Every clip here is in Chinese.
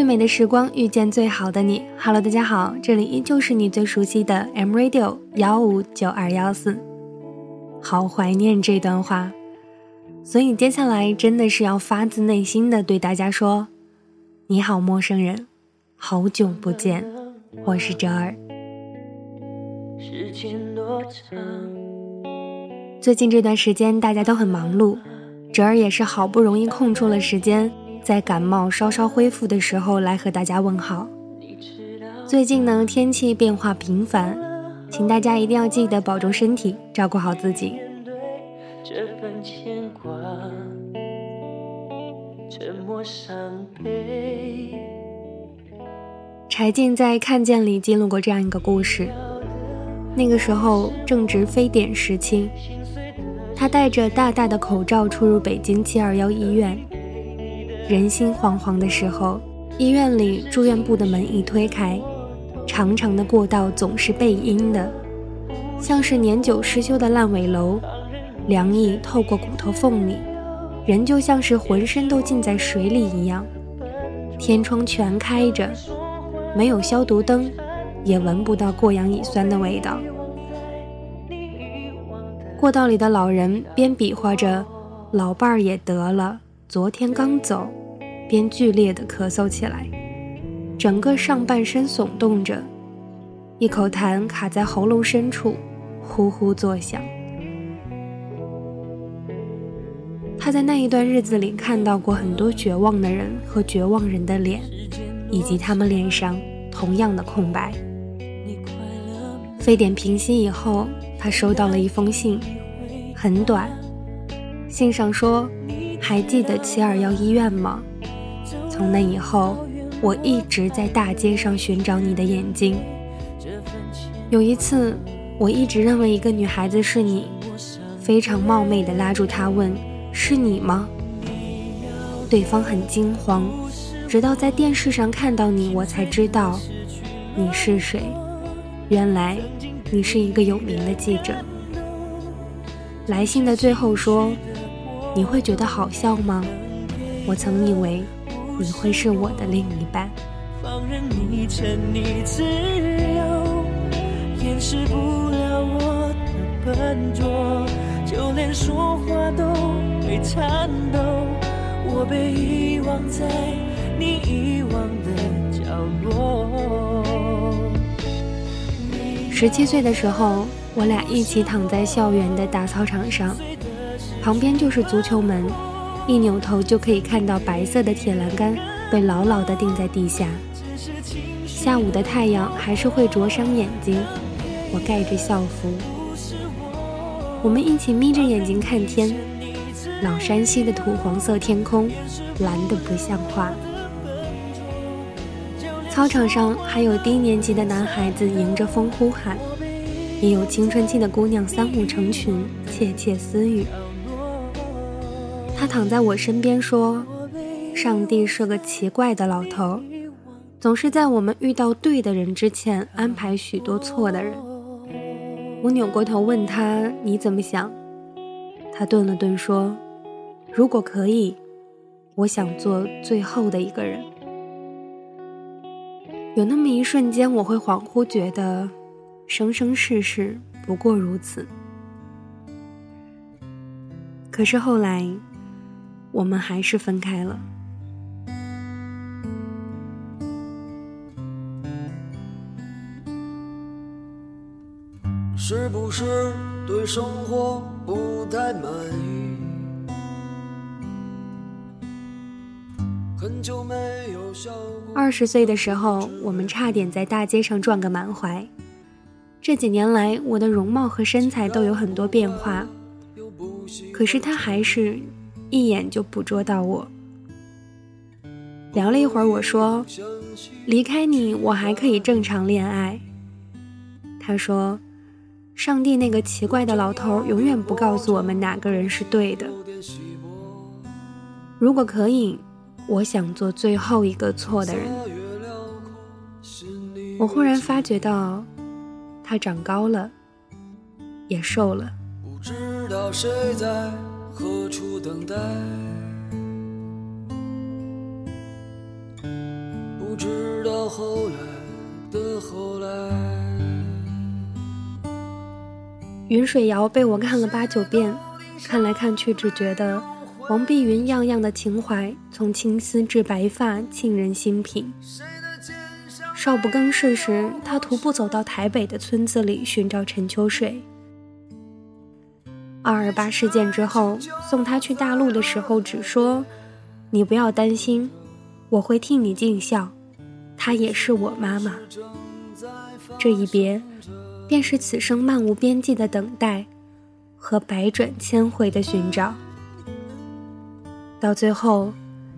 最美的时光遇见最好的你。Hello，大家好，这里依旧是你最熟悉的 M Radio 幺五九二幺四。好怀念这段话，所以接下来真的是要发自内心的对大家说：你好，陌生人，好久不见，我是哲儿。最近这段时间大家都很忙碌，哲儿也是好不容易空出了时间。在感冒稍稍恢复的时候来和大家问好。最近呢，天气变化频繁，请大家一定要记得保重身体，照顾好自己。柴静在《看见》里记录过这样一个故事，那个时候正值非典时期，他戴着大大的口罩出入北京七二幺医院。人心惶惶的时候，医院里住院部的门一推开，长长的过道总是背阴的，像是年久失修的烂尾楼，凉意透过骨头缝里，人就像是浑身都浸在水里一样。天窗全开着，没有消毒灯，也闻不到过氧乙酸的味道。过道里的老人边比划着，老伴儿也得了，昨天刚走。边剧烈的咳嗽起来，整个上半身耸动着，一口痰卡在喉咙深处，呼呼作响。他在那一段日子里看到过很多绝望的人和绝望人的脸，以及他们脸上同样的空白。非典平息以后，他收到了一封信，很短，信上说：“还记得七二幺医院吗？”从那以后，我一直在大街上寻找你的眼睛。有一次，我一直认为一个女孩子是你，非常冒昧地拉住她问：“是你吗？”对方很惊慌，直到在电视上看到你，我才知道你是谁。原来你是一个有名的记者。来信的最后说：“你会觉得好笑吗？”我曾以为。你会是我的另一半。放任你沉溺自由，掩饰不了我的笨拙，就连说话都会颤抖。我被遗忘在你遗忘的角落。十七岁的时候，我俩一起躺在校园的大操场上，旁边就是足球门。一扭头就可以看到白色的铁栏杆被牢牢地钉在地下。下午的太阳还是会灼伤眼睛，我盖着校服。我们一起眯着眼睛看天，老山西的土黄色天空，蓝得不像话。操场上还有低年级的男孩子迎着风呼喊，也有青春期的姑娘三五成群窃窃私语。他躺在我身边说：“上帝是个奇怪的老头，总是在我们遇到对的人之前安排许多错的人。”我扭过头问他：“你怎么想？”他顿了顿说：“如果可以，我想做最后的一个人。”有那么一瞬间，我会恍惚觉得，生生世世不过如此。可是后来。我们还是分开了。是不是对生活不太满意？很久没有笑。二十岁的时候，我们差点在大街上撞个满怀。这几年来，我的容貌和身材都有很多变化，可是他还是。一眼就捕捉到我。聊了一会儿，我说：“离开你，我还可以正常恋爱。”他说：“上帝那个奇怪的老头永远不告诉我们哪个人是对的。如果可以，我想做最后一个错的人。我忽然发觉到，他长高了，也瘦了。不知道谁在何处等待，不知道后来的后来。云水谣被我看了八九遍，看来看去只觉得王碧云样样的情怀，从青丝至白发沁人心脾。少不更事时，他徒步走到台北的村子里寻找陈秋水。二二八事件之后，送他去大陆的时候，只说：“你不要担心，我会替你尽孝。她也是我妈妈。”这一别，便是此生漫无边际的等待，和百转千回的寻找。到最后。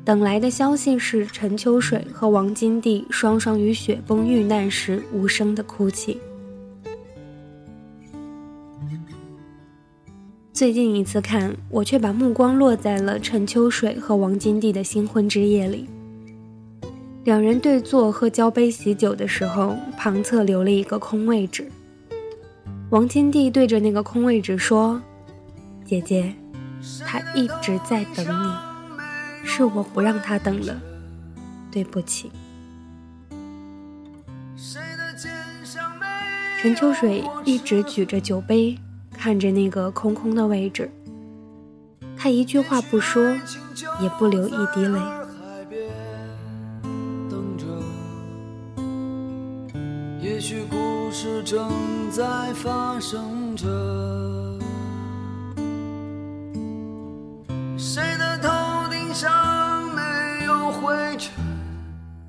等来的消息是陈秋水和王金娣双双于雪崩遇难时无声的哭泣。最近一次看，我却把目光落在了陈秋水和王金娣的新婚之夜里。两人对坐喝交杯喜酒的时候，旁侧留了一个空位置。王金娣对着那个空位置说：“姐姐，他一直在等你。”是我不让他等了，对不起。陈秋水一直举着酒杯，看着那个空空的位置，他一句话不说，也不流一滴泪。也许故事正在发生着。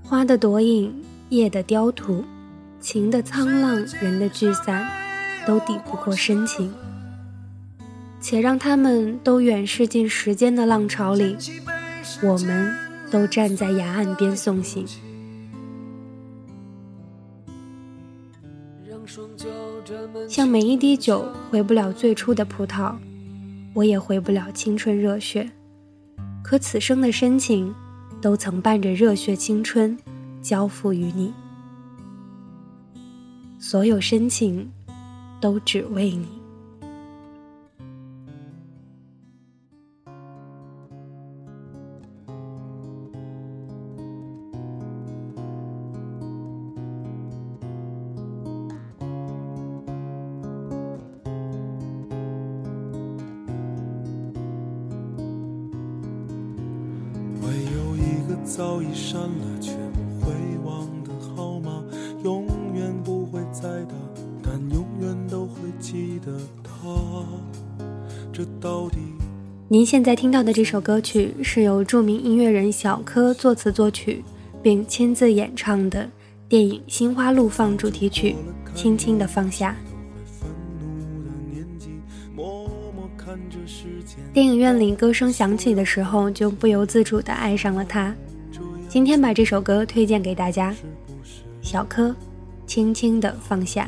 花的朵影，叶的雕图，情的沧浪，人的聚散，都抵不过深情。且让他们都远逝进时间的浪潮里，我们都站在崖岸边送行。像每一滴酒回不了最初的葡萄，我也回不了青春热血。可此生的深情。都曾伴着热血青春，交付于你。所有深情，都只为你。早已删了您现在听到的这首歌曲是由著名音乐人小柯作词作曲，并亲自演唱的电影《心花怒放》主题曲《轻轻的放下》。电影院里歌声响起的时候，就不由自主地爱上了他。今天把这首歌推荐给大家，小柯，轻轻的放下。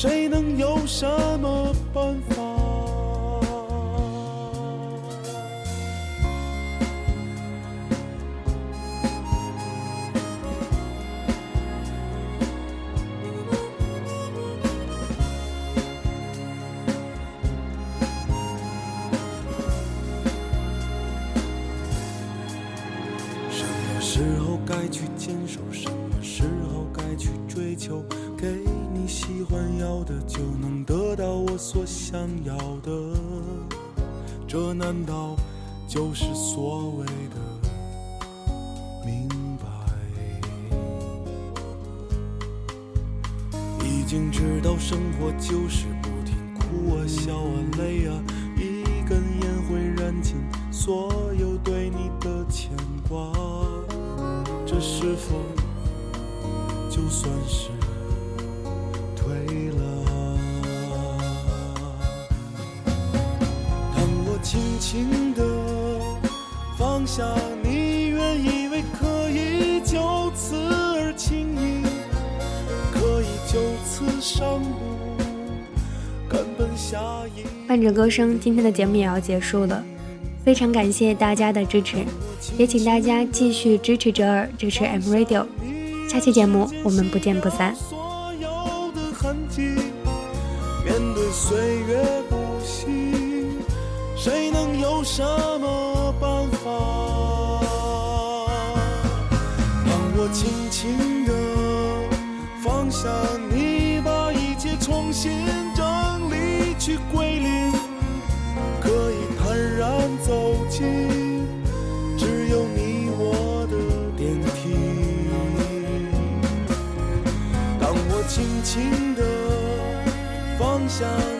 谁能有什么办法？时该去坚守，什么时候该去追求？给你喜欢要的，就能得到我所想要的。这难道就是所谓的明白？已经知道生活就是不停哭啊笑啊累啊，一根烟会燃。尽所有对你的牵挂，是否就算是退了？当我轻轻的放下你，原以为可以就此而轻易，可以就此上路。伴着歌声，今天的节目也要结束了。非常感谢大家的支持，也请大家继续支持折耳，支持 M Radio。下期节目我们不见不散。面对岁月不息，谁能有什么办法？当我轻轻地放下你，把一切重新放